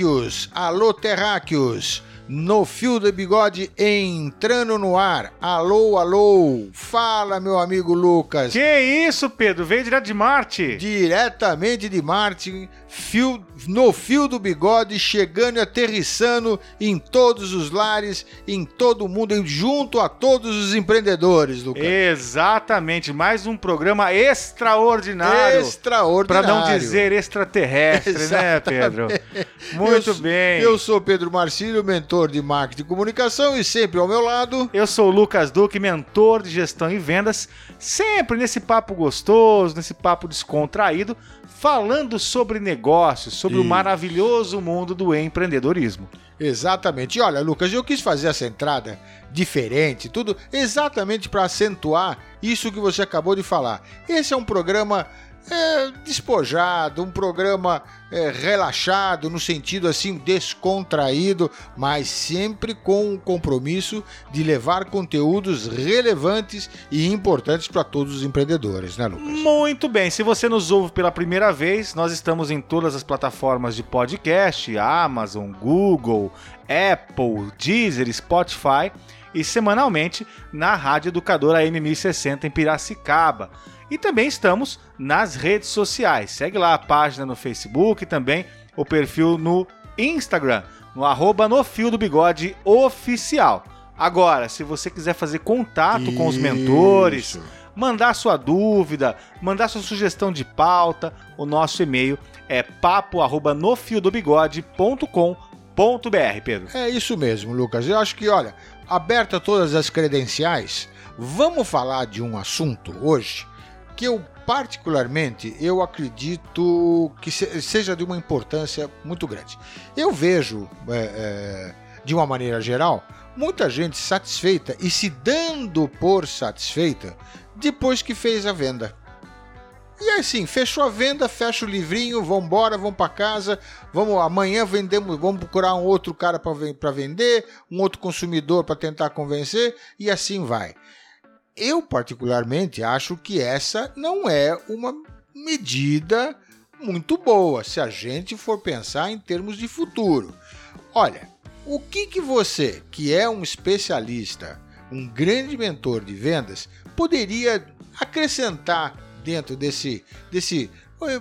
Terráqueos, alô terráqueos, no fio do bigode entrando no ar. Alô, alô, fala meu amigo Lucas. Que isso, Pedro? Veio direto de Marte? Diretamente de Marte, fio, no fio do bigode, chegando e aterrissando em todos os lares, em todo o mundo, junto a todos os empreendedores, Lucas. Exatamente, mais um programa extraordinário. Extraordinário. Para não dizer extraterrestre, né, Pedro? Muito eu, bem. Eu sou Pedro Marcílio, mentor de marketing e comunicação e sempre ao meu lado. Eu sou o Lucas Duque, mentor de gestão e vendas, sempre nesse papo gostoso, nesse papo descontraído, falando sobre negócios, sobre e... o maravilhoso mundo do empreendedorismo. Exatamente. E olha, Lucas, eu quis fazer essa entrada diferente, tudo exatamente para acentuar isso que você acabou de falar. Esse é um programa é, despojado, um programa é, relaxado, no sentido assim, descontraído, mas sempre com o compromisso de levar conteúdos relevantes e importantes para todos os empreendedores, né, Lucas? Muito bem. Se você nos ouve pela primeira vez, nós estamos em todas as plataformas de podcast: Amazon, Google, Apple, Deezer, Spotify e semanalmente na Rádio Educadora M1060 em Piracicaba. E também estamos nas redes sociais. Segue lá a página no Facebook e também o perfil no Instagram, no arroba no fio do bigode oficial. Agora, se você quiser fazer contato Isso. com os mentores, mandar sua dúvida, mandar sua sugestão de pauta, o nosso e-mail é papo@nofiodobigode.com.br, Pedro. É isso mesmo, Lucas. Eu acho que, olha, aberta todas as credenciais, vamos falar de um assunto hoje que eu particularmente eu acredito que seja de uma importância muito grande. Eu vejo, é, é, de uma maneira geral, muita gente satisfeita e se dando por satisfeita depois que fez a venda. E assim, fechou a venda, fecha o livrinho, vamos embora, vamos para casa, vamos amanhã vendemos, vamos procurar um outro cara para vender, um outro consumidor para tentar convencer e assim vai. Eu, particularmente, acho que essa não é uma medida muito boa se a gente for pensar em termos de futuro. Olha, o que, que você, que é um especialista, um grande mentor de vendas, poderia acrescentar dentro desse, desse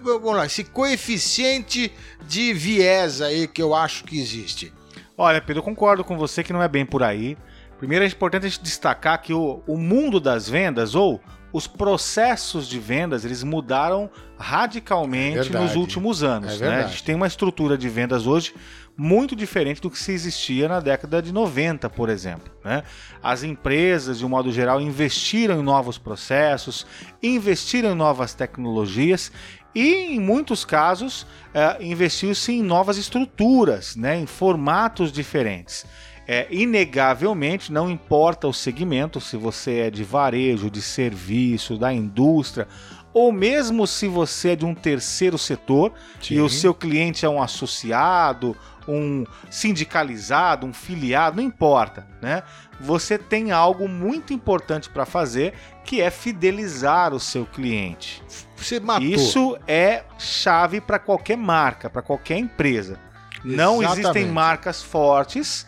vamos lá, esse coeficiente de viés aí que eu acho que existe? Olha, Pedro, eu concordo com você que não é bem por aí. Primeiro é importante destacar que o, o mundo das vendas ou os processos de vendas eles mudaram radicalmente é nos últimos anos. É né? A gente tem uma estrutura de vendas hoje muito diferente do que se existia na década de 90, por exemplo. Né? As empresas, de um modo geral, investiram em novos processos, investiram em novas tecnologias e, em muitos casos, é, investiu-se em novas estruturas, né? em formatos diferentes é, inegavelmente, não importa o segmento, se você é de varejo, de serviço, da indústria, ou mesmo se você é de um terceiro setor Sim. e o seu cliente é um associado, um sindicalizado, um filiado, não importa, né? Você tem algo muito importante para fazer, que é fidelizar o seu cliente. Você matou. Isso é chave para qualquer marca, para qualquer empresa. Exatamente. Não existem marcas fortes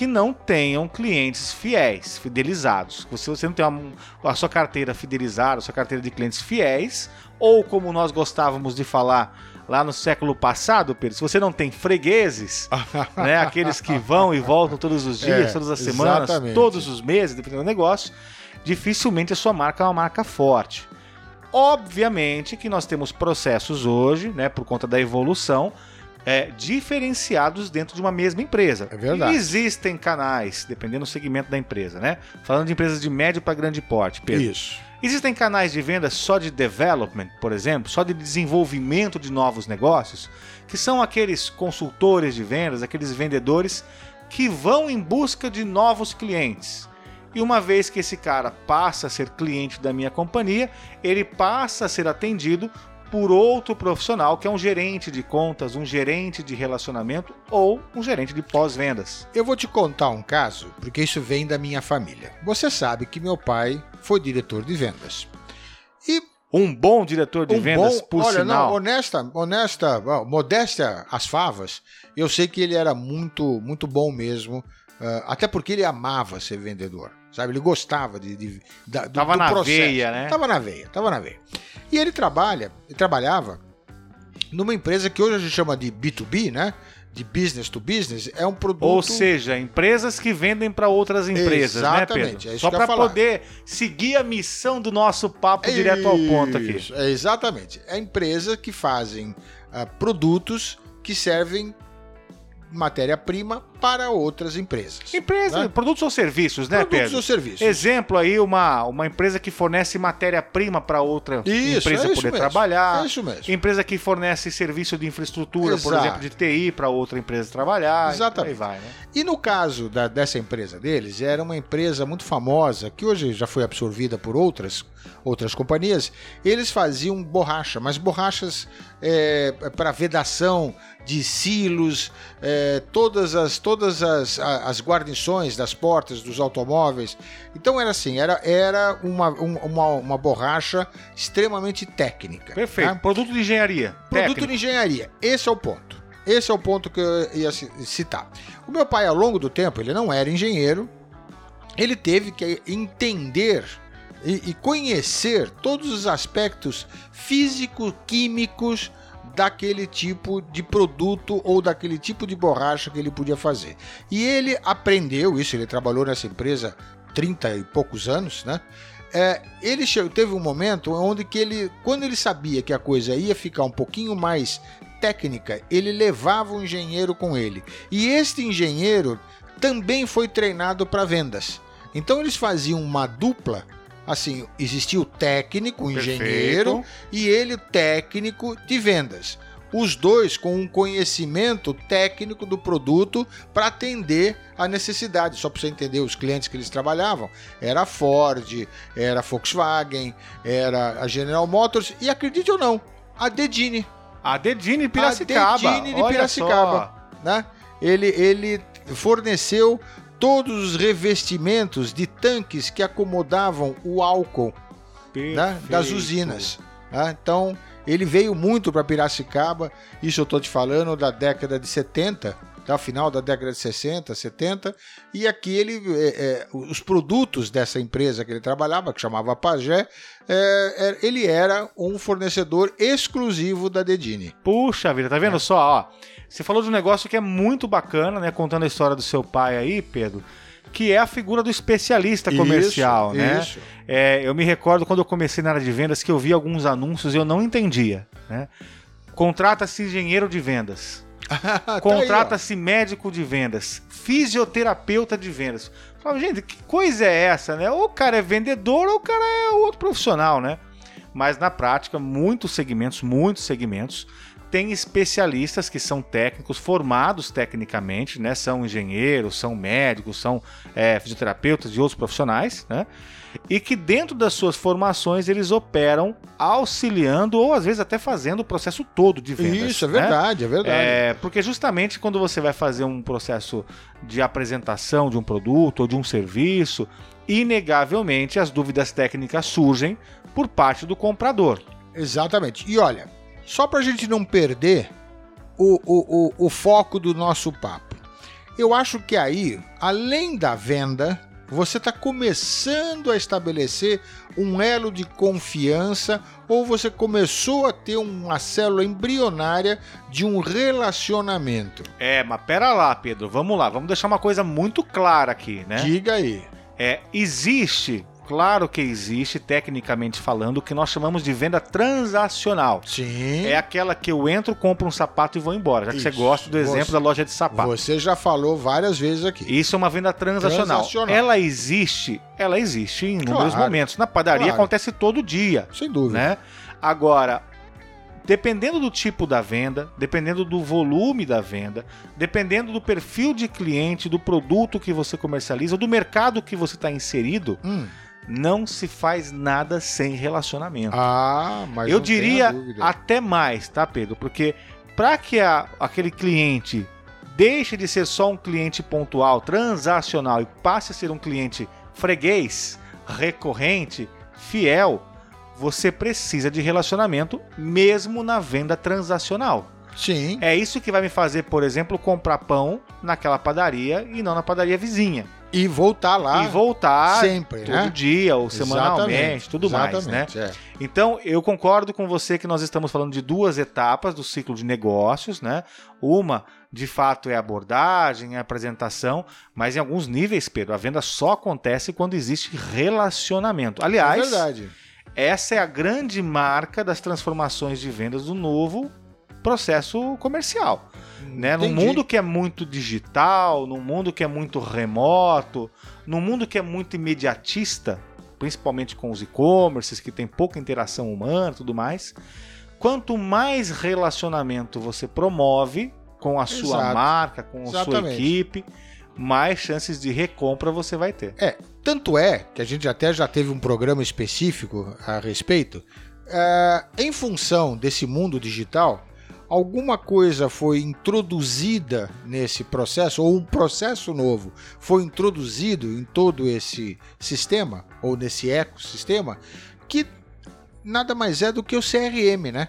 que não tenham clientes fiéis, fidelizados. Se você não tem uma, a sua carteira fidelizada, a sua carteira de clientes fiéis, ou como nós gostávamos de falar lá no século passado, Pedro, se você não tem fregueses, né, aqueles que vão e voltam todos os dias, é, todas as semanas, exatamente. todos os meses, dependendo do negócio, dificilmente a sua marca é uma marca forte. Obviamente que nós temos processos hoje, né, por conta da evolução, é, diferenciados dentro de uma mesma empresa. É verdade. E existem canais, dependendo do segmento da empresa, né? Falando de empresas de médio para grande porte, Pedro. Isso. Existem canais de venda só de development, por exemplo, só de desenvolvimento de novos negócios, que são aqueles consultores de vendas, aqueles vendedores que vão em busca de novos clientes. E uma vez que esse cara passa a ser cliente da minha companhia, ele passa a ser atendido por outro profissional que é um gerente de contas, um gerente de relacionamento ou um gerente de pós-vendas. Eu vou te contar um caso, porque isso vem da minha família. Você sabe que meu pai foi diretor de vendas. E um bom diretor de um vendas, bom, por olha, sinal. não, honesta, honesta, modéstia às favas, eu sei que ele era muito, muito bom mesmo, ah, até porque ele amava ser vendedor, sabe? Ele gostava de, de da, do, Tava do na processo. veia, né? Tava na veia, tava na veia. E ele trabalha, ele trabalhava numa empresa que hoje a gente chama de B2B, né? De business to business, é um produto. Ou seja, empresas que vendem para outras empresas, Exatamente, né, é Pedro? isso Só para poder seguir a missão do nosso papo direto ao ponto aqui. Isso, É exatamente. É empresa que fazem ah, produtos que servem matéria-prima para outras empresas. Empresa, Né? produtos ou serviços, né, Produtos Pedro? ou serviços. Exemplo aí, uma, uma empresa que fornece matéria-prima para outra Isso, empresa é poder mesmo, trabalhar. é isso mesmo. Empresa que fornece serviço de infraestrutura, por Exato. exemplo, de TI para outra empresa trabalhar. Exatamente. E por vai, né? E no caso da- dessa empresa deles, era uma empresa muito famosa, que hoje já foi absorvida por outras, outras companhias. Eles faziam borracha, mas borrachas para vedação de silos, é, todas, as, todas as, as guarnições das portas dos automóveis. Então era assim, era, era uma, um- uma, uma borracha extremamente técnica. Perfeito. né? Produto de engenharia. Produto técnico. de engenharia. Esse é o ponto. Esse é o ponto que eu ia ci- citar. O meu pai, ao longo do tempo, ele não era engenheiro, ele teve que entender e, e conhecer todos os aspectos físico-químicos daquele tipo de produto ou daquele tipo de borracha que ele podia fazer. E ele aprendeu isso, ele trabalhou nessa empresa 30 e poucos anos, né? É, ele teve um momento onde que ele, quando ele sabia que a coisa ia ficar um pouquinho mais técnica, ele levava um engenheiro com ele. E este engenheiro também foi treinado para vendas. Então eles faziam uma dupla. Assim, existia o técnico, o Perfeito. engenheiro, e ele, o técnico de vendas. Os dois com um conhecimento técnico do produto para atender a necessidade. Só para você entender os clientes que eles trabalhavam. Era a Ford, era a Volkswagen, era a General Motors e acredite ou não, a Dedini. A Dedini Piracicaba. A Dedini de Olha Piracicaba. só. Né? Ele, ele forneceu todos os revestimentos de tanques que acomodavam o álcool né, das usinas. né? Então, ele veio muito para Piracicaba, isso eu estou te falando da década de 70, até o final da década de 60, 70, e aqui ele, é, é, os produtos dessa empresa que ele trabalhava, que chamava Pagé, é, é, ele era um fornecedor exclusivo da Dedini. Puxa vida, tá vendo É. só, ó? Você falou de um negócio que é muito bacana, né? Contando a história do seu pai aí, Pedro, que é a figura do especialista comercial, Isso, né? Isso. É, eu me recordo quando eu comecei na área de vendas que eu vi alguns anúncios e eu não entendia, né? Contrata-se engenheiro de vendas. Tá. Contrata-se médico de vendas, fisioterapeuta de vendas. Falava, gente, que coisa é essa, né? Ou o cara é vendedor ou o cara é outro profissional, né? Mas na prática, muitos segmentos, muitos segmentos, tem especialistas que são técnicos, formados tecnicamente, né? São engenheiros, são médicos, são é, fisioterapeutas de outros profissionais, né? E que dentro das suas formações eles operam auxiliando ou às vezes até fazendo o processo todo de vendas. Isso, é né? verdade, é verdade. É, porque justamente quando você vai fazer um processo de apresentação de um produto ou de um serviço, inegavelmente as dúvidas técnicas surgem por parte do comprador. Exatamente. E olha, só para a gente não perder o, o, o, o foco do nosso papo, eu acho que aí, além da venda, você está começando a estabelecer um elo de confiança ou você começou a ter uma célula embrionária de um relacionamento. É, mas pera lá, Pedro, vamos lá, vamos deixar uma coisa muito clara aqui, né? Diga aí. É, existe, claro que existe, tecnicamente falando, o que nós chamamos de venda transacional. Sim. É aquela que eu entro, compro um sapato e vou embora. Já que você Isso. gosta do exemplo Você- da loja de sapato. Você já falou várias vezes aqui. Isso é uma venda transacional. Transacional. Ela existe, ela existe em inúmeros Claro. momentos. Na padaria Claro. acontece todo dia, Sem dúvida. né? Agora, dependendo do tipo da venda, dependendo do volume da venda, dependendo do perfil de cliente, do produto que você comercializa, do mercado que você está inserido, Hum. Não se faz nada sem relacionamento. Ah, mas Eu diria até mais, tá, Pedro? Porque para que a- aquele cliente deixe de ser só um cliente pontual, transacional e passe a ser um cliente freguês, recorrente, fiel, você precisa de relacionamento mesmo na venda transacional. Sim. É isso que vai me fazer, por exemplo, comprar pão naquela padaria e não na padaria vizinha. E voltar lá e voltar sempre, todo né? dia ou semanalmente, Exatamente, tudo mais, né? é. Então, eu concordo com você que nós estamos falando de duas etapas do ciclo de negócios, né? Uma, de fato, é a abordagem, a apresentação, mas em alguns níveis, Pedro, a venda só acontece quando existe relacionamento. É Aliás, verdade. essa é a grande marca das transformações de vendas do novo processo comercial. Né? Num Entendi. mundo que é muito digital, num mundo que é muito remoto, num mundo que é muito imediatista, principalmente com os e-commerces, que tem pouca interação humana e tudo mais, quanto mais relacionamento você promove com a sua Exato. marca, com a sua Exatamente. equipe, mais chances de recompra você vai ter. É, tanto é que a gente até já teve um programa específico a respeito. é, em função desse mundo digital, alguma coisa foi introduzida nesse processo, ou um processo novo foi introduzido em todo esse sistema, ou nesse ecossistema, que nada mais é do que o CRM, né?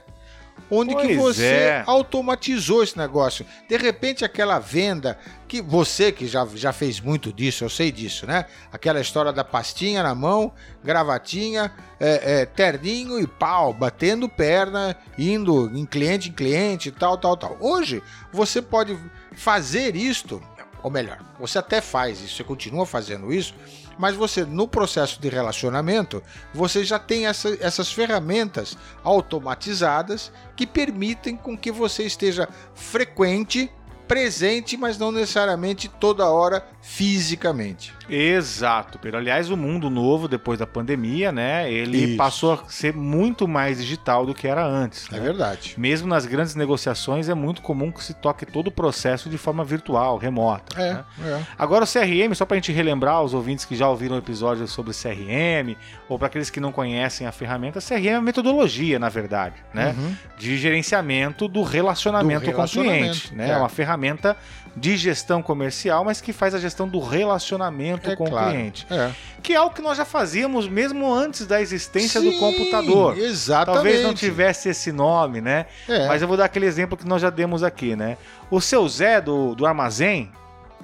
Onde que Pois você é. automatizou esse negócio. De repente, aquela venda que você que já, já fez muito disso, eu sei disso, né? Aquela história da pastinha na mão, gravatinha, é, é, terninho e pau, batendo perna, indo em cliente em cliente, tal, tal, tal. Hoje, você pode fazer isto, ou melhor, você até faz isso, você continua fazendo isso, mas você, no processo de relacionamento, você já tem essa- essas ferramentas automatizadas que permitem com que você esteja frequente, presente, mas não necessariamente toda hora fisicamente. Exato, Pedro. Aliás, o mundo novo, depois da pandemia, né? Ele Isso. passou a ser muito mais digital do que era antes. É né? verdade. Mesmo nas grandes negociações, é muito comum que se toque todo o processo de forma virtual, remota. É, né? é. Agora, o CRM, só para a gente relembrar os ouvintes que já ouviram episódios sobre CRM, ou para aqueles que não conhecem a ferramenta, CRM é uma metodologia, na verdade, né? Uhum. de gerenciamento do relacionamento, Do com o relacionamento, cliente. Né? é. É uma ferramenta de gestão comercial, mas que faz a gestão do relacionamento É com claro. o cliente. É. Que é o que nós já fazíamos mesmo antes da existência do Sim, computador. Exatamente. Talvez não tivesse esse nome, né? É. Mas eu vou dar aquele exemplo que nós já demos aqui, né? O seu Zé do, do armazém,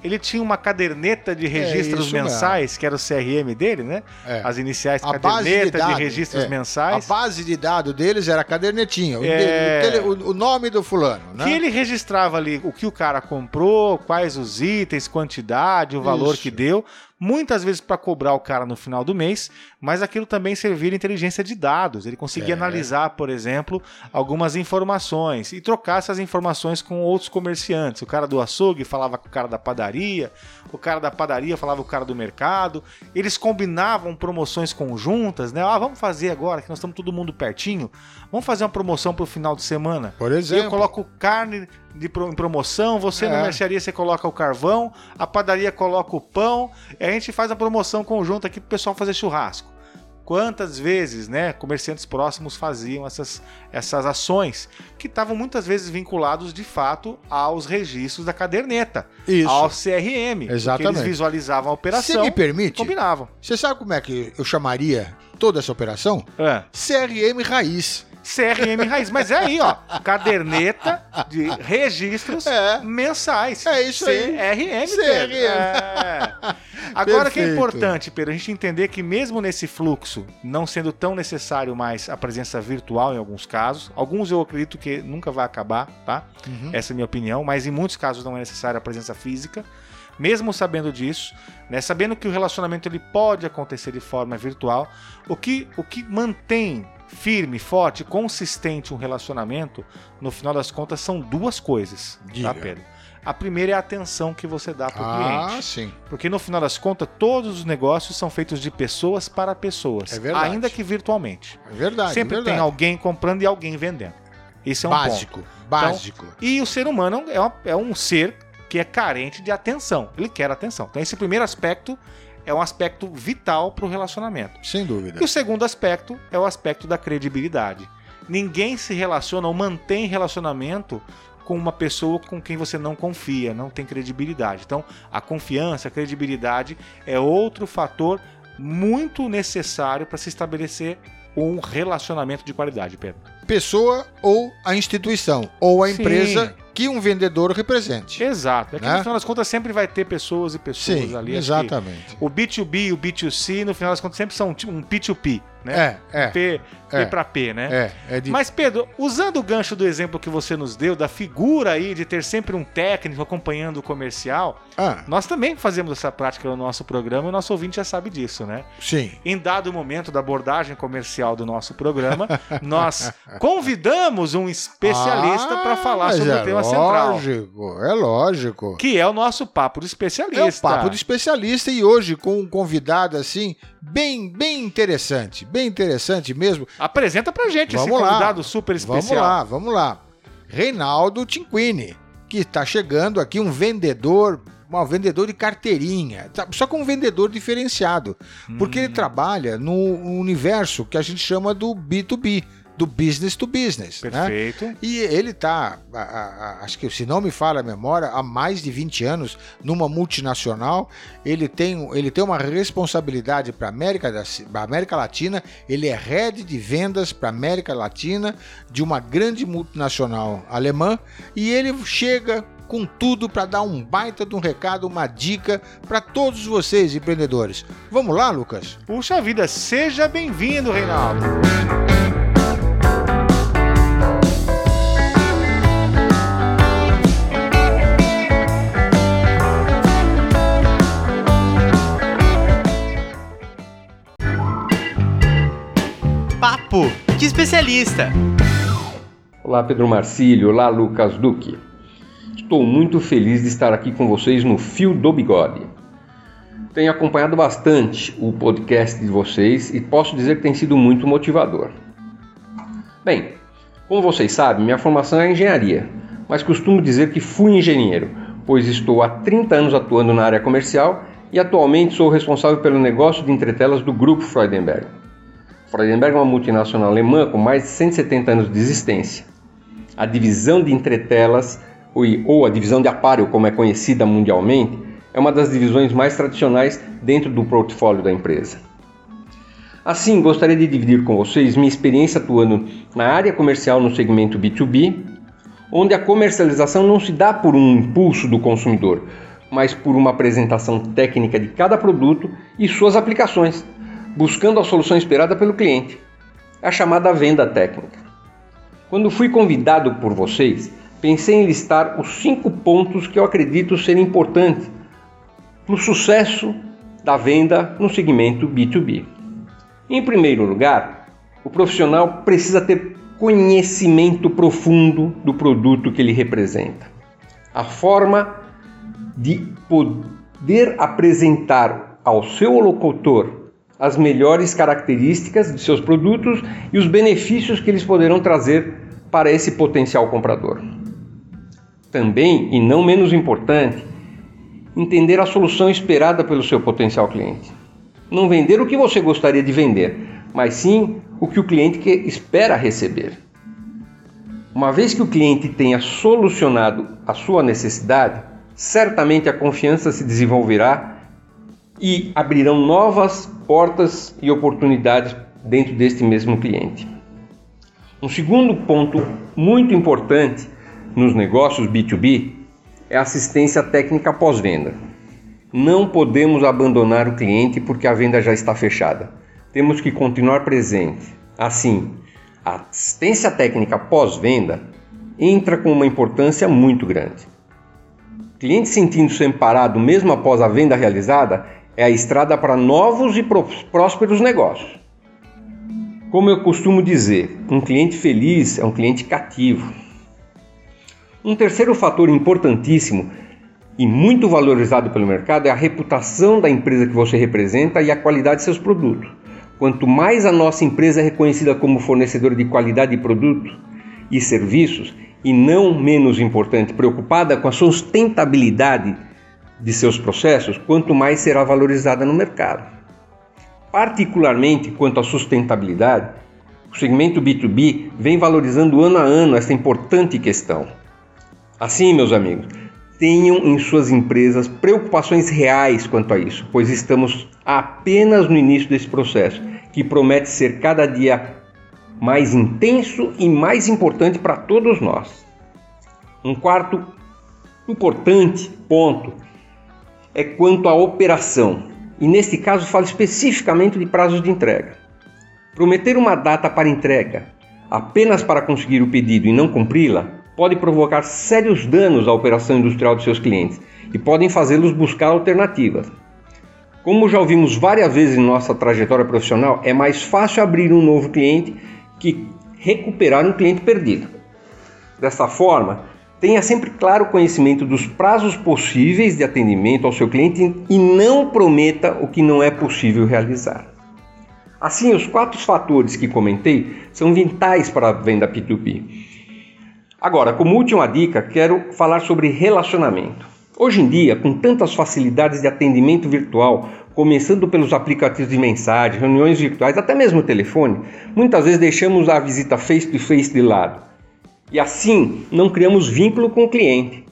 ele tinha uma caderneta de registros É isso mesmo. mensais, que era o CRM dele, né? É. As iniciais A de caderneta de, dados, registros é. A mensais. base de dados deles era a cadernetinha, o, É. de- o tele- o- o nome do fulano, né? Que ele registrava ali o que o cara comprou, quais os itens, quantidade, o valor Isso. que deu, muitas vezes para cobrar o cara no final do mês, mas aquilo também servia de inteligência de dados. Ele conseguia É. analisar, por exemplo, algumas informações e trocar essas informações com outros comerciantes. O cara do açougue falava com o cara da padaria, o cara da padaria falava com o cara do mercado. Eles combinavam promoções conjuntas, né? Ah, vamos fazer agora que nós estamos todo mundo pertinho. Vamos fazer uma promoção para o final de semana. Por exemplo. Eu coloco carne de promoção, você na É. mercearia você coloca o carvão, a padaria coloca o pão, e a gente faz a promoção conjunta aqui pro pessoal fazer churrasco. Quantas vezes, né, comerciantes próximos faziam essas, essas ações que estavam muitas vezes vinculados de fato aos registros da caderneta, Isso. ao CRM, Exatamente. eles visualizavam a operação me e permite? combinavam. Você sabe como é que eu chamaria toda essa operação? É. CRM raiz. CRM raiz, mas é aí, ó, caderneta de registros É. mensais. É isso aí. CRM. CRM. Pedro. É. Agora que é importante, Pedro, a gente entender que mesmo nesse fluxo, não sendo tão necessário mais a presença virtual em alguns casos, alguns eu acredito que nunca vai acabar, tá? Uhum. Essa é a minha opinião, mas em muitos casos não é necessária a presença física. mesmo sabendo disso, né, sabendo que o relacionamento ele pode acontecer de forma virtual, o que, o que mantém firme, forte, consistente um relacionamento, no final das contas, são duas coisas, tá, Diga. tá, Pedro? A primeira é a atenção que você dá para o Ah, cliente. sim. Porque no final das contas, todos os negócios são feitos de pessoas para pessoas, É verdade. ainda que virtualmente. É verdade. Sempre é verdade. tem alguém comprando e alguém vendendo. Esse é um básico, ponto. básico. E o ser humano é, é um ser que é carente de atenção. Ele quer atenção. Então, esse primeiro aspecto é um aspecto vital para o relacionamento. Sem dúvida. E o segundo aspecto é o aspecto da credibilidade. Ninguém se relaciona ou mantém relacionamento com uma pessoa com quem você não confia, não tem credibilidade. Então, a confiança, a credibilidade é outro fator muito necessário para se estabelecer um relacionamento de qualidade, Pedro. Pessoa ou a instituição, ou a Sim. empresa que um vendedor represente. Exato. É que Né? no final das contas sempre vai ter pessoas e pessoas Sim, ali. Exatamente. O B2B e o B2C, no final das contas, sempre são um P2P, né? É, é, P, P é. para P, né? é, é de... Mas, Pedro, usando o gancho do exemplo que você nos deu, da figura aí de ter sempre um técnico acompanhando o comercial, Ah, nós também fazemos essa prática no nosso programa e o nosso ouvinte já sabe disso, né? sim. Em dado momento da abordagem comercial do nosso programa, nós convidamos um especialista Ah, para falar sobre é o tema central, lógico, É lógico. que é o nosso papo do especialista. É o papo do especialista e hoje com um convidado assim bem bem interessante, bem interessante mesmo. Apresenta pra gente esse Vamos lá. convidado super especial. Vamos lá, vamos lá. Reinaldo Tinquini, que está chegando aqui um vendedor, um vendedor de carteirinha, tá- só que um vendedor diferenciado, porque Hum. ele trabalha no universo que a gente chama do B2B, do business to business, né? Perfeito. E ele tá, a- a- a- acho que se não me falha a memória, há mais de 20 anos numa multinacional. Ele tem, ele tem uma responsabilidade para América, da- América Latina. Ele é head de vendas para América Latina de uma grande multinacional alemã. E ele chega com tudo para dar um baita de um recado, uma dica para todos vocês empreendedores. Vamos lá, Lucas? Puxa vida, seja bem-vindo, Reinaldo. Papo de especialista. Olá, Pedro Marcílio. Olá, Lucas Duque. Estou muito feliz de estar aqui com vocês no Fio do Bigode. Tenho acompanhado bastante o podcast de vocês e posso dizer que tem sido muito motivador. Bem, como vocês sabem, minha formação é engenharia, mas costumo dizer que fui engenheiro, pois estou há 30 anos atuando na área comercial e atualmente sou responsável pelo negócio de entretelas do Grupo Freudenberg. Freudenberg é uma multinacional alemã com mais de 170 anos de existência. A divisão de entretelas, ou- a divisão de aparelho, como é conhecida mundialmente, é uma das divisões mais tradicionais dentro do portfólio da empresa. Assim, gostaria de dividir com vocês minha experiência atuando na área comercial no segmento B2B, onde a comercialização não se dá por um impulso do consumidor, mas por uma apresentação técnica de cada produto e suas aplicações, buscando a solução esperada pelo cliente, a chamada venda técnica. Quando fui convidado por vocês, pensei em listar os cinco pontos que eu acredito serem importantes para o sucesso da venda no segmento B2B. Em primeiro lugar, o profissional precisa ter conhecimento profundo do produto que ele representa. A forma de poder apresentar ao seu locutor as melhores características de seus produtos e os benefícios que eles poderão trazer para esse potencial comprador. Também, e não menos importante, entender a solução esperada pelo seu potencial cliente. Não vender o que você gostaria de vender, mas sim o que o cliente que espera receber. Uma vez que o cliente tenha solucionado a sua necessidade, certamente a confiança se desenvolverá e abrirão novas portas e oportunidades dentro deste mesmo cliente. Um segundo ponto muito importante nos negócios B2B é a assistência técnica pós-venda. Não podemos abandonar o cliente porque a venda já está fechada. Temos que continuar presente. Assim, a assistência técnica pós-venda entra com uma importância muito grande. cliente sentindo-se amparado mesmo após a venda realizada é a estrada para novos e prósperos negócios. Como eu costumo dizer, um cliente feliz é um cliente cativo. Um terceiro fator importantíssimo e muito valorizado pelo mercado é a reputação da empresa que você representa e a qualidade de seus produtos. Quanto mais a nossa empresa é reconhecida como fornecedora de qualidade de produtos e serviços, e não menos importante, preocupada com a sustentabilidade de seus processos, quanto mais será valorizada no mercado. Particularmente quanto à sustentabilidade, o segmento B2B vem valorizando ano a ano essa importante questão. Assim, meus amigos, tenham em suas empresas preocupações reais quanto a isso, pois estamos apenas no início desse processo, que promete ser cada dia mais intenso e mais importante para todos nós. Um quarto importante ponto é quanto à operação, e neste caso falo especificamente de prazos de entrega. Prometer uma data para entrega apenas para conseguir o pedido e não cumpri-la pode provocar sérios danos à operação industrial de seus clientes e podem fazê-los buscar alternativas. Como já ouvimos várias vezes em nossa trajetória profissional, é mais fácil abrir um novo cliente que recuperar um cliente perdido. Dessa forma, Tenha sempre claro conhecimento dos prazos possíveis de atendimento ao seu cliente e não prometa o que não é possível realizar. Assim, os quatro fatores que comentei são vitais para a venda P2P. Agora, como última dica, quero falar sobre relacionamento. Hoje em dia, com tantas facilidades de atendimento virtual, começando pelos aplicativos de mensagem, reuniões virtuais, até mesmo o telefone, muitas vezes deixamos a visita face-to-face -face de lado e assim não criamos vínculo com o cliente.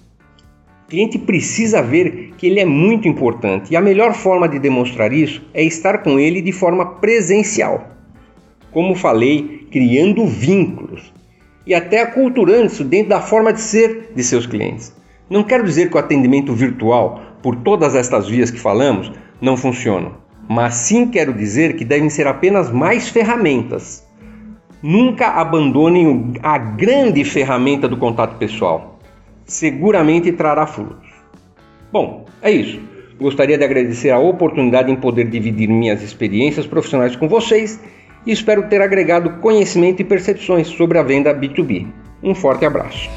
O cliente precisa ver que ele é muito importante e a melhor forma de demonstrar isso é estar com ele de forma presencial. Como falei, criando vínculos e até aculturando isso dentro da forma de ser de seus clientes. Não quero dizer que o atendimento virtual, por todas estas vias que falamos, não funciona, mas sim quero dizer que devem ser apenas mais ferramentas Nunca abandonem a grande ferramenta do contato pessoal. Seguramente trará frutos. Bom, é isso. Gostaria de agradecer a oportunidade em poder dividir minhas experiências profissionais com vocês e espero ter agregado conhecimento e percepções sobre a venda B2B. Um forte abraço.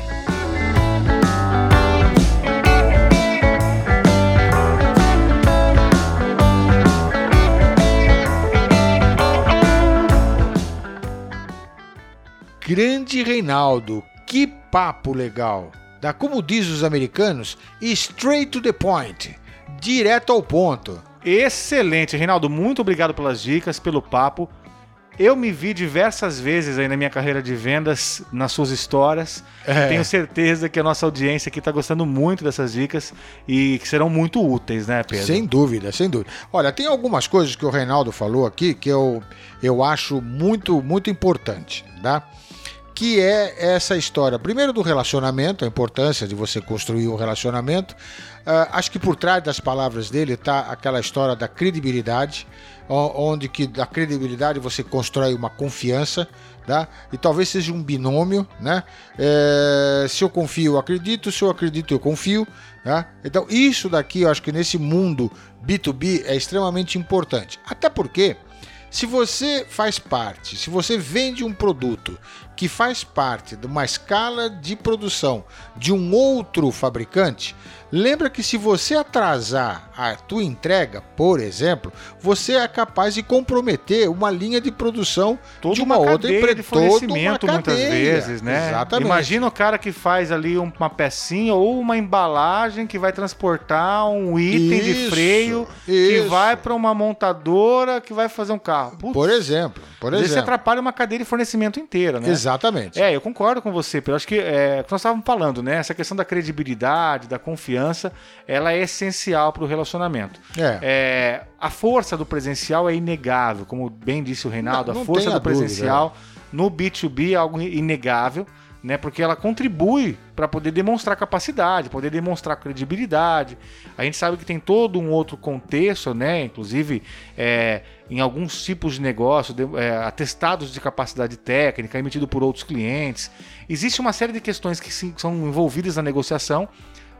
Grande Reinaldo, que papo legal! Da como diz os americanos, straight to the point, direto ao ponto. Excelente, Reinaldo, muito obrigado pelas dicas, pelo papo. Eu me vi diversas vezes aí na minha carreira de vendas, nas suas histórias. É. Tenho certeza que a nossa audiência aqui está gostando muito dessas dicas e que serão muito úteis, né, Pedro? Sem dúvida, sem dúvida. Olha, tem algumas coisas que o Reinaldo falou aqui que eu, eu acho muito, muito importante, tá? Que é essa história, primeiro do relacionamento, a importância de você construir um relacionamento. Uh, acho que por trás das palavras dele está aquela história da credibilidade, onde que da credibilidade você constrói uma confiança, tá? E talvez seja um binômio, né? É, se eu confio, eu acredito, se eu acredito, eu confio, tá? Então isso daqui, eu acho que nesse mundo B2B é extremamente importante. Até porque se você faz parte, se você vende um produto que faz parte de uma escala de produção de um outro fabricante, lembra que se você atrasar a tua entrega, por exemplo, você é capaz de comprometer uma linha de produção toda de uma, uma outra empresa de fornecimento muitas vezes, né? Exatamente. Imagina o cara que faz ali uma pecinha ou uma embalagem que vai transportar um item isso, de freio isso. que vai para uma montadora que vai fazer um carro. Putz, por exemplo, por exemplo. Isso atrapalha uma cadeia de fornecimento inteira, né? Exatamente. Exatamente. É, eu concordo com você, Pedro. Acho que é, nós estávamos falando, né? Essa questão da credibilidade, da confiança, ela é essencial para o relacionamento. É. é. A força do presencial é inegável, como bem disse o Reinaldo, não, não a força do presencial dúvida, é. no B2B é algo inegável né? Porque ela contribui para poder demonstrar capacidade, poder demonstrar credibilidade. A gente sabe que tem todo um outro contexto, né? Inclusive é, em alguns tipos de negócio, de, é, atestados de capacidade técnica emitido por outros clientes. Existe uma série de questões que sim, são envolvidas na negociação,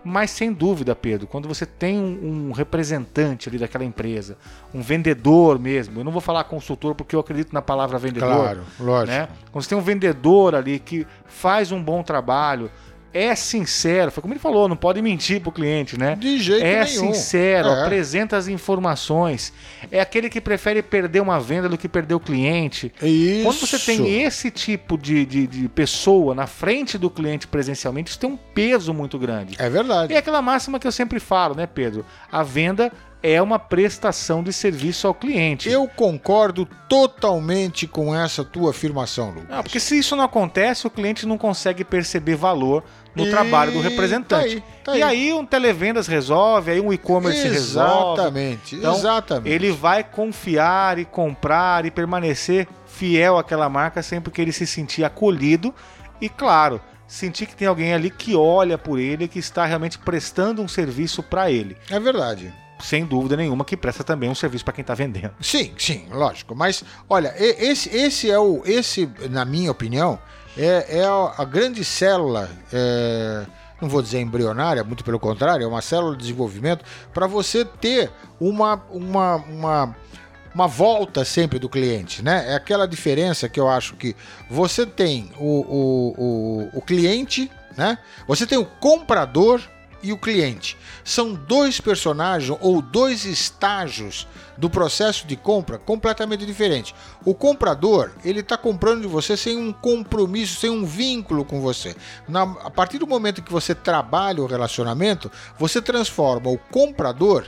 Mas sem dúvida, Pedro, quando você tem um, um, representante ali daquela empresa, um vendedor mesmo, eu não vou falar consultor porque eu acredito na palavra vendedor. Claro, lógico. Né? Quando você tem um vendedor ali que faz um bom trabalho, é sincero, foi como ele falou, não pode mentir pro cliente, né? De jeito é nenhum. sincero, É. apresenta as informações. É aquele que prefere perder uma venda do que perder o cliente. Isso. Quando você tem esse tipo de, de, de pessoa na frente do cliente presencialmente, isso tem um peso muito grande. É verdade. E é aquela máxima que eu sempre falo, né, Pedro? A venda é uma prestação de serviço ao cliente. Eu concordo totalmente com essa tua afirmação, Lucas. Não, porque se isso não acontece, o cliente não consegue perceber valor no E trabalho do tá representante. aí, tá e aí. aí um televendas resolve, aí um e-commerce resolve. Exatamente, Então, exatamente. Ele vai confiar e comprar e permanecer fiel àquela marca sempre que ele se sentir acolhido e, claro, sentir que tem alguém ali que olha por ele, que está realmente prestando um serviço para ele. É verdade. Sem dúvida nenhuma que presta também um serviço para quem está vendendo. Sim, sim, lógico. Mas, olha, esse, esse é o. Esse, na minha opinião, é, é a, a grande célula. é, não vou dizer embrionária, muito pelo contrário, é uma célula de desenvolvimento para você ter uma, uma, uma, uma volta sempre do cliente, né? É aquela diferença que eu acho que você tem o, o, o, o cliente, né? Você tem o comprador e o cliente. São dois personagens ou dois estágios do processo de compra completamente diferentes. O comprador, ele está comprando de você sem um compromisso, sem um vínculo com você. Na- a partir do momento que você trabalha o relacionamento, você transforma o comprador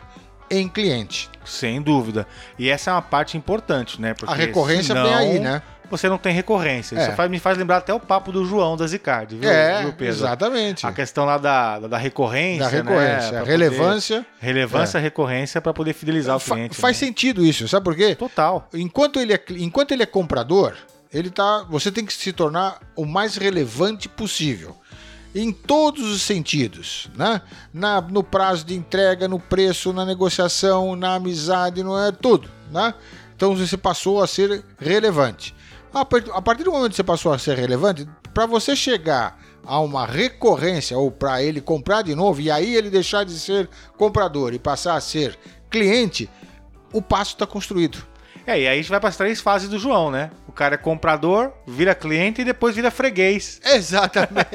em cliente. Sem dúvida. E essa é uma parte importante, né? Porque a recorrência senão vem aí, né? Você não tem recorrência. É. Isso faz- me faz lembrar até o papo do João da Zicard, viu, É, viu, Pedro? exatamente. A questão lá da, da recorrência. Da recorrência, né? Relevância. poder- relevância, recorrência para poder fidelizar o Fa- cliente. faz né? sentido isso, sabe por quê? Total. Enquanto ele é, enquanto ele é comprador, ele tá, você tem que se tornar o mais relevante possível. Em todos os sentidos, né? Na, no prazo de entrega, no preço, na negociação, na amizade, não é tudo, né? Então você passou a ser relevante. A par- a partir do momento que você passou a ser relevante, para você chegar a uma recorrência ou para ele comprar de novo e aí ele deixar de ser comprador e passar a ser cliente, o passo está construído. É, e aí a gente vai para as três fases do João, né? O cara é comprador, vira cliente e depois vira freguês. Exatamente.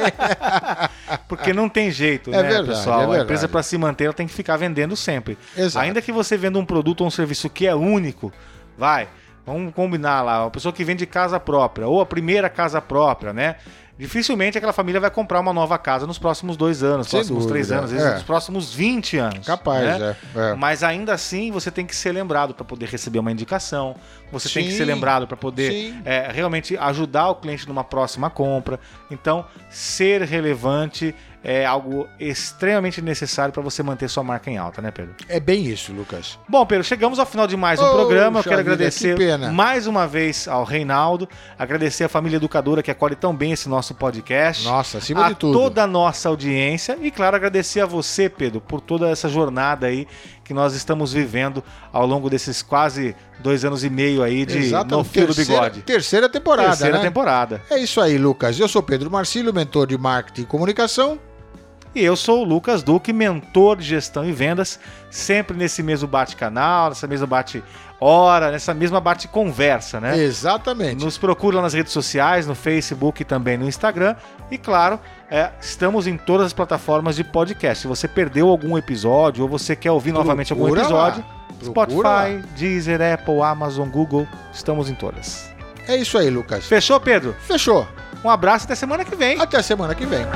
Porque não tem jeito, É né, verdade, pessoal? é A empresa, para se manter, ela tem que ficar vendendo sempre. Exato. Ainda que você venda um produto ou um serviço que é único, vai, vamos combinar lá, uma pessoa que vende casa própria, ou a primeira casa própria, né? Dificilmente aquela família vai comprar uma nova casa nos próximos dois anos, Sem próximos três dúvida, anos, às vezes é. nos próximos 20 anos. Capaz, né? é, é. Mas ainda assim você tem que ser lembrado para poder receber uma indicação, você tem que Sim, ser lembrado para poder sim. é, realmente ajudar o cliente numa próxima compra. Então, ser relevante é algo extremamente necessário para você manter sua marca em alta, né, Pedro? É bem isso, Lucas. Bom, Pedro, chegamos ao final de mais um Poxa programa. Eu quero vida, agradecer que mais uma vez ao Reinaldo, agradecer a família educadora que acolhe tão bem esse nosso podcast. Nossa, acima de tudo. toda a nossa audiência e, claro, agradecer a você, Pedro, por toda essa jornada aí que nós estamos vivendo ao longo desses quase dois anos e meio aí de Exato, No Fio do terceira- Bigode. Terceira temporada, Terceira né? temporada. É isso aí, Lucas. Eu sou Pedro Marcílio, mentor de marketing e comunicação. E eu sou o Lucas Duque, mentor de gestão e vendas, sempre nesse mesmo bate-canal, nessa mesma bate-hora, nessa mesma bate-conversa, né? Exatamente. Nos procura nas redes sociais, no Facebook e também no Instagram. E claro, é, estamos em todas as plataformas de podcast. Se você perdeu algum episódio ou você quer ouvir novamente algum Procura episódio, lá. Procura Spotify, lá. Deezer, Apple, Amazon, Google, estamos em todas. É isso aí, Lucas. Fechou, Pedro? Fechou. Um abraço e até semana que vem. Até semana que vem.